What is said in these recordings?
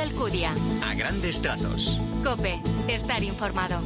Alcudia. A grandes trazos. Cope, estar informado.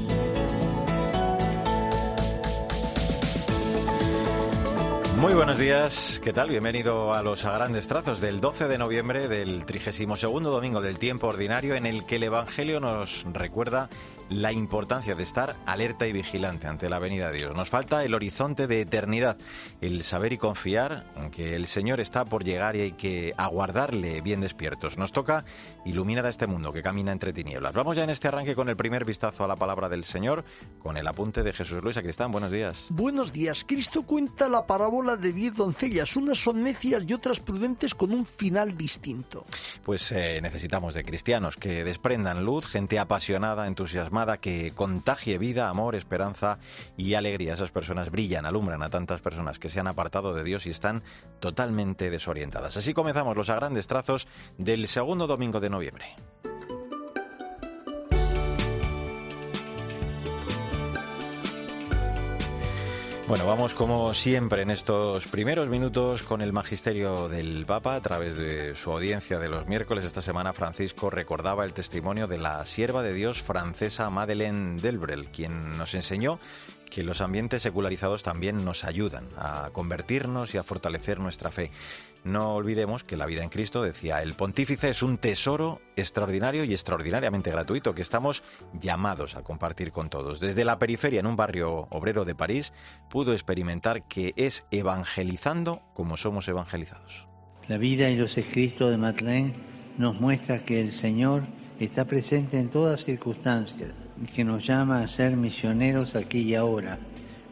Muy buenos días, ¿qué tal? Bienvenido a los a grandes trazos del 12 de noviembre del 32 domingo del tiempo ordinario en el que el Evangelio nos recuerda la importancia de estar alerta y vigilante ante la venida de Dios. Nos falta el horizonte de eternidad, el saber y confiar en que el Señor está por llegar y hay que aguardarle bien despiertos. Nos toca iluminar a este mundo que camina entre tinieblas. Vamos ya en este arranque con el primer vistazo a la palabra del Señor, con el apunte de Jesús Luis Acristán. Buenos días. Buenos días. Cristo cuenta la parábola de diez doncellas. Unas son necias y otras prudentes con un final distinto. Pues eh, necesitamos de cristianos que desprendan luz, gente apasionada, entusiasmada que contagie vida, amor, esperanza y alegría. Esas personas brillan, alumbran a tantas personas que se han apartado de Dios y están totalmente desorientadas. Así comenzamos los a grandes trazos del segundo domingo de noviembre. Bueno, vamos como siempre en estos primeros minutos con el magisterio del Papa a través de su audiencia de los miércoles. Esta semana Francisco recordaba el testimonio de la sierva de Dios francesa Madeleine Delbrel, quien nos enseñó que los ambientes secularizados también nos ayudan a convertirnos y a fortalecer nuestra fe. No olvidemos que la vida en Cristo, decía el pontífice, es un tesoro extraordinario y extraordinariamente gratuito que estamos llamados a compartir con todos. Desde la periferia, en un barrio obrero de París, pudo experimentar que es evangelizando como somos evangelizados. La vida y los escritos de Madeleine nos muestra que el Señor está presente en todas circunstancias que nos llama a ser misioneros aquí y ahora,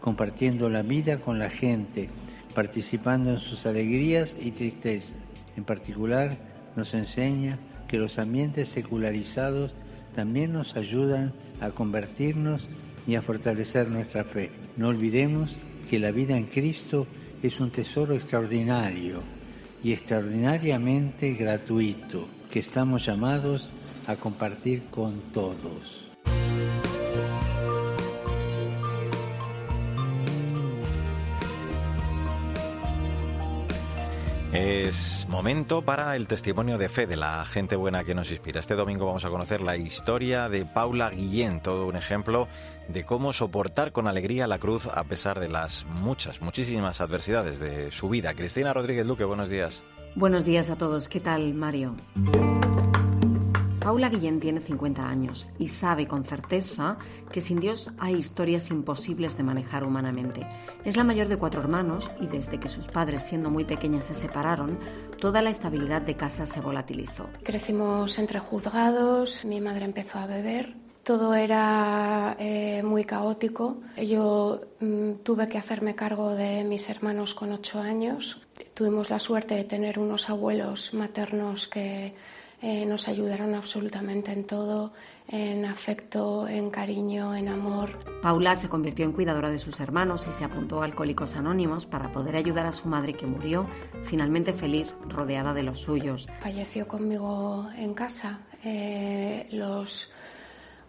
compartiendo la vida con la gente participando en sus alegrías y tristezas. En particular, nos enseña que los ambientes secularizados también nos ayudan a convertirnos y a fortalecer nuestra fe. No olvidemos que la vida en Cristo es un tesoro extraordinario y extraordinariamente gratuito que estamos llamados a compartir con todos. Es momento para el testimonio de fe de la gente buena que nos inspira. Este domingo vamos a conocer la historia de Paula Guillén, todo un ejemplo de cómo soportar con alegría la cruz a pesar de las muchas, muchísimas adversidades de su vida. Cristina Rodríguez Luque, buenos días. Buenos días a todos. ¿Qué tal, Mario? Paula Guillén tiene 50 años y sabe con certeza que sin Dios hay historias imposibles de manejar humanamente. Es la mayor de cuatro hermanos y desde que sus padres, siendo muy pequeñas, se separaron, toda la estabilidad de casa se volatilizó. Crecimos entre juzgados, mi madre empezó a beber, todo era eh, muy caótico. Yo mm, tuve que hacerme cargo de mis hermanos con ocho años. Tuvimos la suerte de tener unos abuelos maternos que eh, nos ayudaron absolutamente en todo, en afecto, en cariño, en amor. Paula se convirtió en cuidadora de sus hermanos y se apuntó a Alcohólicos Anónimos para poder ayudar a su madre que murió, finalmente feliz, rodeada de los suyos. Falleció conmigo en casa eh, los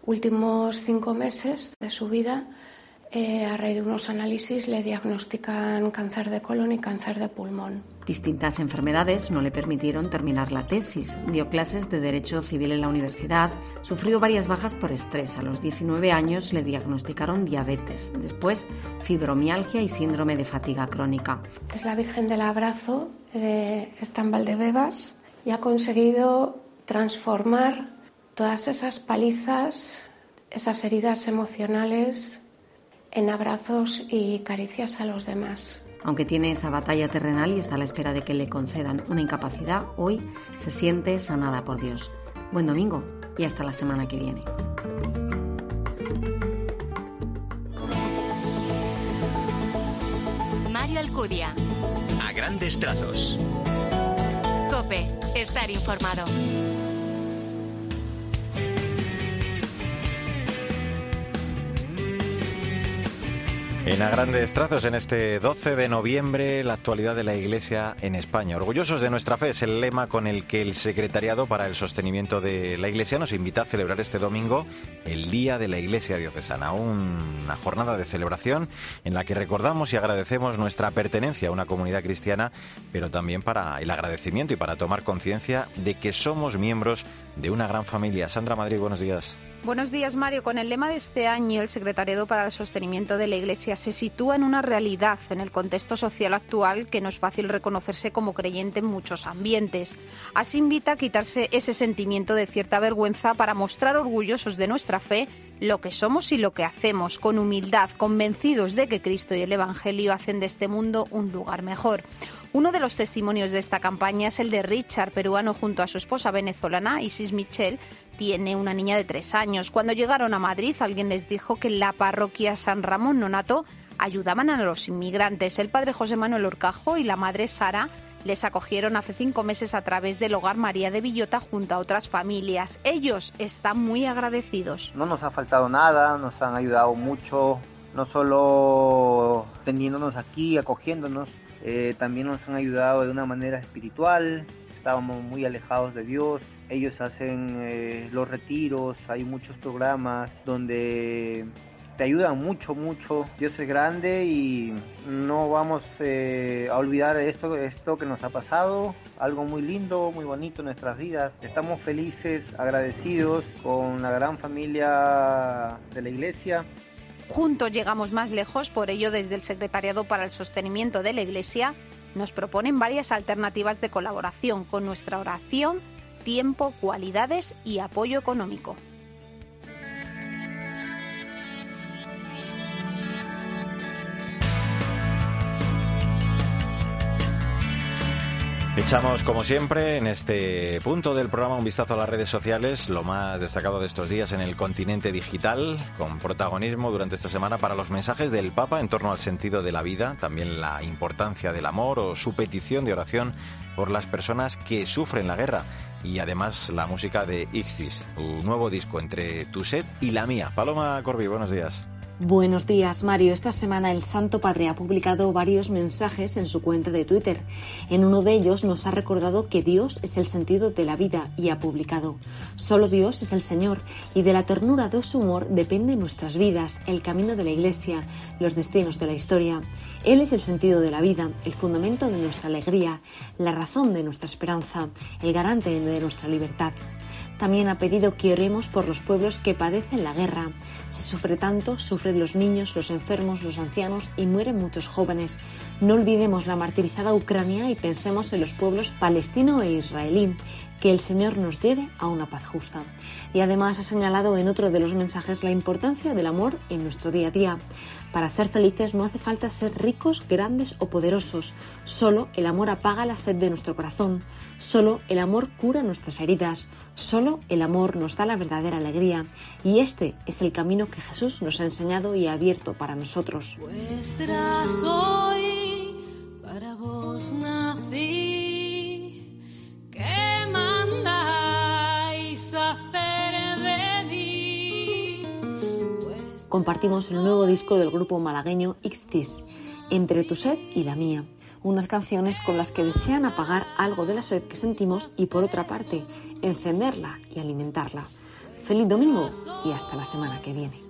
últimos cinco meses de su vida eh, a raíz de unos análisis le diagnostican cáncer de colon y cáncer de pulmón. Distintas enfermedades no le permitieron terminar la tesis. Dio clases de Derecho Civil en la universidad. Sufrió varias bajas por estrés. A los 19 años le diagnosticaron diabetes. Después, fibromialgia y síndrome de fatiga crónica. Es la Virgen del Abrazo, eh, está en Valdebebas y ha conseguido transformar todas esas palizas, esas heridas emocionales en abrazos y caricias a los demás. Aunque tiene esa batalla terrenal y está a la espera de que le concedan una incapacidad, hoy se siente sanada por Dios. Buen domingo y hasta la semana que viene. Mario Alcudia. A grandes trazos. Cope, estar informado. En a grandes trazos, en este 12 de noviembre, la actualidad de la Iglesia en España. Orgullosos de nuestra fe es el lema con el que el Secretariado para el Sostenimiento de la Iglesia nos invita a celebrar este domingo el Día de la Iglesia Diocesana, una jornada de celebración en la que recordamos y agradecemos nuestra pertenencia a una comunidad cristiana, pero también para el agradecimiento y para tomar conciencia de que somos miembros de una gran familia. Sandra Madrid, buenos días. Buenos días, Mario. Con el lema de este año, el Secretariado para el Sostenimiento de la Iglesia se sitúa en una realidad en el contexto social actual que no es fácil reconocerse como creyente en muchos ambientes. Así invita a quitarse ese sentimiento de cierta vergüenza para mostrar orgullosos de nuestra fe lo que somos y lo que hacemos, con humildad, convencidos de que Cristo y el Evangelio hacen de este mundo un lugar mejor. Uno de los testimonios de esta campaña es el de Richard, peruano, junto a su esposa venezolana, Isis Michel. Tiene una niña de tres años. Cuando llegaron a Madrid, alguien les dijo que en la parroquia San Ramón Nonato ayudaban a los inmigrantes. El padre José Manuel Orcajo y la madre Sara les acogieron hace cinco meses a través del Hogar María de Villota junto a otras familias. Ellos están muy agradecidos. No nos ha faltado nada, nos han ayudado mucho, no solo teniéndonos aquí, acogiéndonos, eh, también nos han ayudado de una manera espiritual, estábamos muy alejados de Dios, ellos hacen eh, los retiros, hay muchos programas donde te ayudan mucho, mucho. Dios es grande y no vamos eh, a olvidar esto, esto que nos ha pasado. Algo muy lindo, muy bonito en nuestras vidas. Estamos felices, agradecidos con la gran familia de la iglesia Juntos llegamos más lejos, por ello desde el Secretariado para el Sostenimiento de la Iglesia nos proponen varias alternativas de colaboración con nuestra oración, tiempo, cualidades y apoyo económico. Echamos, como siempre, en este punto del programa un vistazo a las redes sociales, lo más destacado de estos días en el continente digital, con protagonismo durante esta semana para los mensajes del Papa en torno al sentido de la vida, también la importancia del amor o su petición de oración por las personas que sufren la guerra y además la música de Ixtis, un nuevo disco entre tu set y la mía. Paloma Corbi, buenos días. Buenos días, Mario. Esta semana el Santo Padre ha publicado varios mensajes en su cuenta de Twitter. En uno de ellos nos ha recordado que Dios es el sentido de la vida y ha publicado, Solo Dios es el Señor y de la ternura de su humor depende nuestras vidas, el camino de la Iglesia, los destinos de la historia. Él es el sentido de la vida, el fundamento de nuestra alegría, la razón de nuestra esperanza, el garante de nuestra libertad. También ha pedido que oremos por los pueblos que padecen la guerra. Se sufre tanto, sufren los niños, los enfermos, los ancianos y mueren muchos jóvenes. No olvidemos la martirizada Ucrania y pensemos en los pueblos palestino e israelí. Que el Señor nos lleve a una paz justa. Y además ha señalado en otro de los mensajes la importancia del amor en nuestro día a día. Para ser felices no hace falta ser ricos, grandes o poderosos. Solo el amor apaga la sed de nuestro corazón. Solo el amor cura nuestras heridas. Solo el amor nos da la verdadera alegría. Y este es el camino que Jesús nos ha enseñado y abierto para nosotros. Compartimos el nuevo disco del grupo malagueño Ixtis, Entre tu sed y la mía, unas canciones con las que desean apagar algo de la sed que sentimos y por otra parte, encenderla y alimentarla. Feliz domingo y hasta la semana que viene.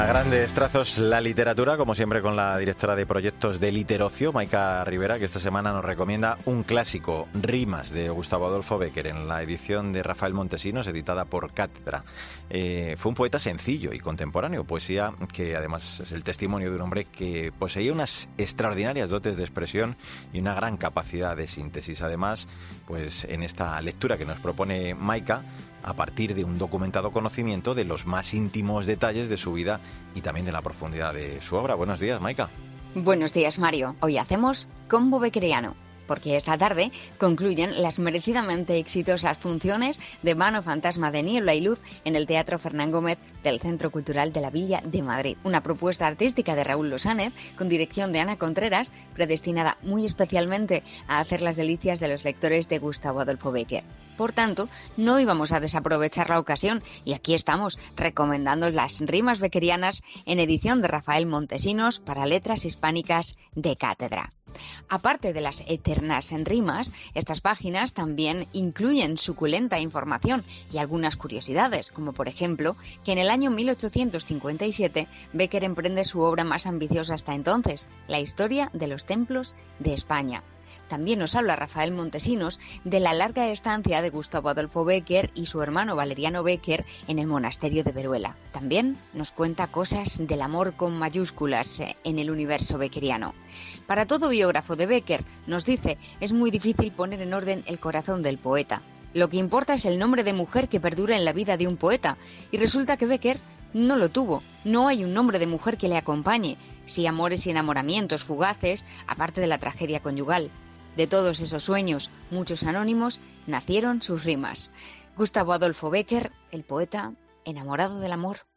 A grandes trazos la literatura, como siempre con la directora de proyectos de Literocio, Maika Rivera, que esta semana nos recomienda un clásico, Rimas, de Gustavo Adolfo Becker, en la edición de Rafael Montesinos, editada por Cátedra. Eh, fue un poeta sencillo y contemporáneo, poesía que además es el testimonio de un hombre que poseía unas extraordinarias dotes de expresión y una gran capacidad de síntesis. Además, pues en esta lectura que nos propone Maika, a partir de un documentado conocimiento de los más íntimos detalles de su vida y también de la profundidad de su obra. Buenos días, Maika. Buenos días, Mario. Hoy hacemos Combo Bequeriano porque esta tarde concluyen las merecidamente exitosas funciones de Mano Fantasma de Niebla y Luz en el Teatro Fernán Gómez del Centro Cultural de la Villa de Madrid. Una propuesta artística de Raúl Losánez con dirección de Ana Contreras, predestinada muy especialmente a hacer las delicias de los lectores de Gustavo Adolfo Becker. Por tanto, no íbamos a desaprovechar la ocasión y aquí estamos recomendando las rimas bequerianas en edición de Rafael Montesinos para letras hispánicas de cátedra. Aparte de las eternas en rimas, estas páginas también incluyen suculenta información y algunas curiosidades, como por ejemplo que en el año 1857 Becker emprende su obra más ambiciosa hasta entonces, la historia de los templos de España. También nos habla Rafael Montesinos de la larga estancia de Gustavo Adolfo Becker y su hermano Valeriano Becker en el monasterio de Veruela. También nos cuenta cosas del amor con mayúsculas eh, en el universo beckeriano. Para todo biógrafo de Becker, nos dice, es muy difícil poner en orden el corazón del poeta. Lo que importa es el nombre de mujer que perdura en la vida de un poeta. Y resulta que Becker no lo tuvo. No hay un nombre de mujer que le acompañe. Sí amores y enamoramientos fugaces, aparte de la tragedia conyugal. De todos esos sueños, muchos anónimos, nacieron sus rimas. Gustavo Adolfo Becker, el poeta enamorado del amor.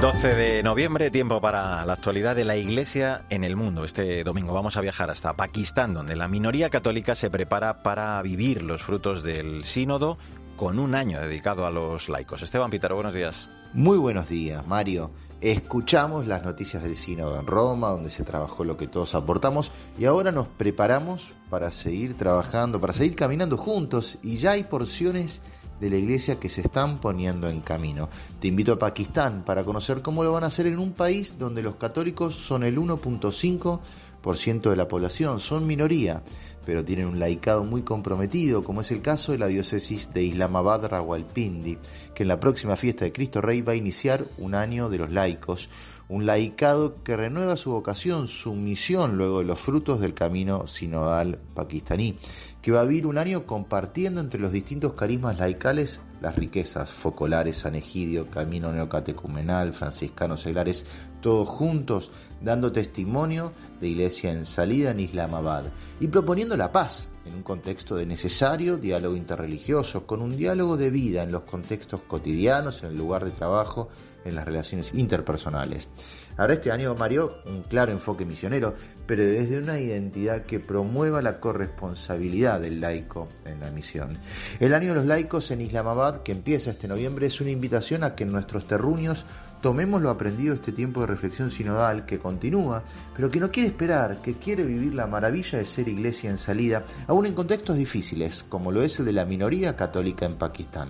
12 de noviembre, tiempo para la actualidad de la Iglesia en el mundo. Este domingo vamos a viajar hasta Pakistán, donde la minoría católica se prepara para vivir los frutos del sínodo con un año dedicado a los laicos. Esteban Pitaro, buenos días. Muy buenos días, Mario. Escuchamos las noticias del sínodo en Roma, donde se trabajó lo que todos aportamos, y ahora nos preparamos para seguir trabajando, para seguir caminando juntos, y ya hay porciones de la iglesia que se están poniendo en camino. Te invito a Pakistán para conocer cómo lo van a hacer en un país donde los católicos son el 1.5% de la población, son minoría, pero tienen un laicado muy comprometido, como es el caso de la diócesis de Islamabad Rawalpindi, que en la próxima fiesta de Cristo Rey va a iniciar un año de los laicos, un laicado que renueva su vocación, su misión luego de los frutos del camino sinodal pakistaní, que va a vivir un año compartiendo entre los distintos carismas laicales las riquezas focolares, San Egidio, Camino Neocatecumenal, franciscanos seglares, todos juntos dando testimonio de iglesia en salida en Islamabad y proponiendo la paz en un contexto de necesario diálogo interreligioso, con un diálogo de vida en los contextos cotidianos, en el lugar de trabajo, en las relaciones interpersonales. Ahora este año, Mario, un claro enfoque misionero, pero desde una identidad que promueva la corresponsabilidad del laico en la misión. El año de los laicos en Islamabad, que empieza este noviembre, es una invitación a que nuestros terruños tomemos lo aprendido este tiempo de reflexión sinodal que continúa, pero que no quiere esperar, que quiere vivir la maravilla de ser iglesia en salida, aún en contextos difíciles, como lo es el de la minoría católica en Pakistán.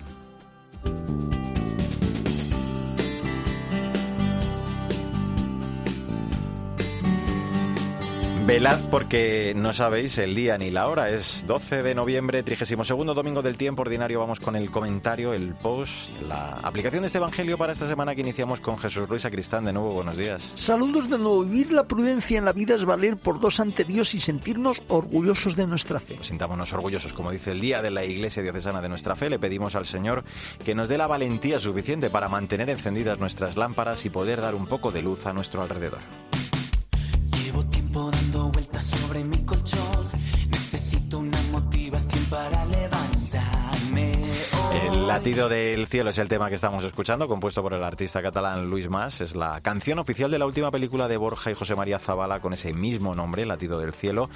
Velad porque no sabéis el día ni la hora. Es 12 de noviembre, 32 domingo del tiempo ordinario. Vamos con el comentario, el post, la aplicación de este evangelio para esta semana que iniciamos con Jesús Ruiz Sacristán. De nuevo, buenos días. Saludos de nuevo. Vivir la prudencia en la vida es valer por dos ante Dios y sentirnos orgullosos de nuestra fe. Pues sintámonos orgullosos, como dice el día de la Iglesia Diocesana de nuestra fe. Le pedimos al Señor que nos dé la valentía suficiente para mantener encendidas nuestras lámparas y poder dar un poco de luz a nuestro alrededor latido del cielo es el tema que estamos escuchando, compuesto por el artista catalán Luis Mas. Es la canción oficial de la última película de Borja y José María Zavala con ese mismo nombre, Latido del cielo,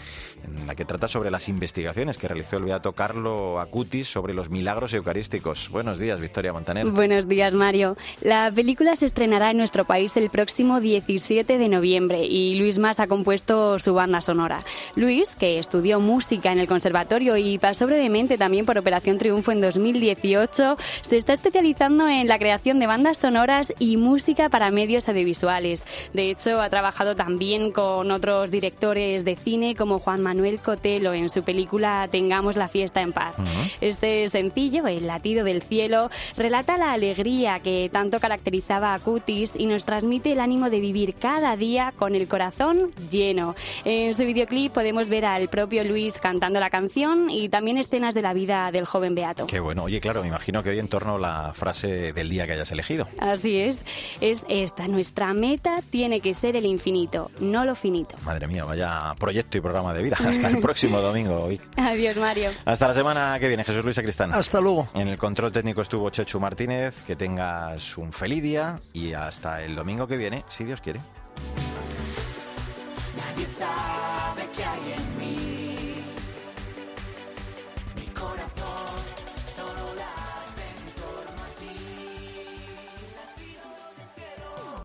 en la que trata sobre las investigaciones que realizó el beato Carlo Acutis sobre los milagros eucarísticos. Buenos días, Victoria Montaner. Buenos días, Mario. La película se estrenará en nuestro país el próximo 17 de noviembre y Luis Mas ha compuesto su banda sonora. Luis, que estudió música en el conservatorio y pasó brevemente también por Operación Triunfo en 2018, Se está especializando en la creación de bandas sonoras y música para medios audiovisuales. De hecho, ha trabajado también con otros directores de cine como Juan Manuel Cotelo en su película Tengamos la fiesta en paz. Este sencillo, El latido del cielo, relata la alegría que tanto caracterizaba a Cutis y nos transmite el ánimo de vivir cada día con el corazón lleno. En su videoclip podemos ver al propio Luis cantando la canción y también escenas de la vida del joven Beato. Qué bueno. Oye, claro, me imagino que hoy en torno a la frase del día que hayas elegido. Así es. Es esta. Nuestra meta tiene que ser el infinito, no lo finito. Madre mía, vaya proyecto y programa de vida. Hasta el próximo domingo. Adiós, Mario. Hasta la semana que viene, Jesús Luis Cristán. Hasta luego. En el control técnico estuvo Chechu Martínez. Que tengas un feliz día y hasta el domingo que viene, si Dios quiere.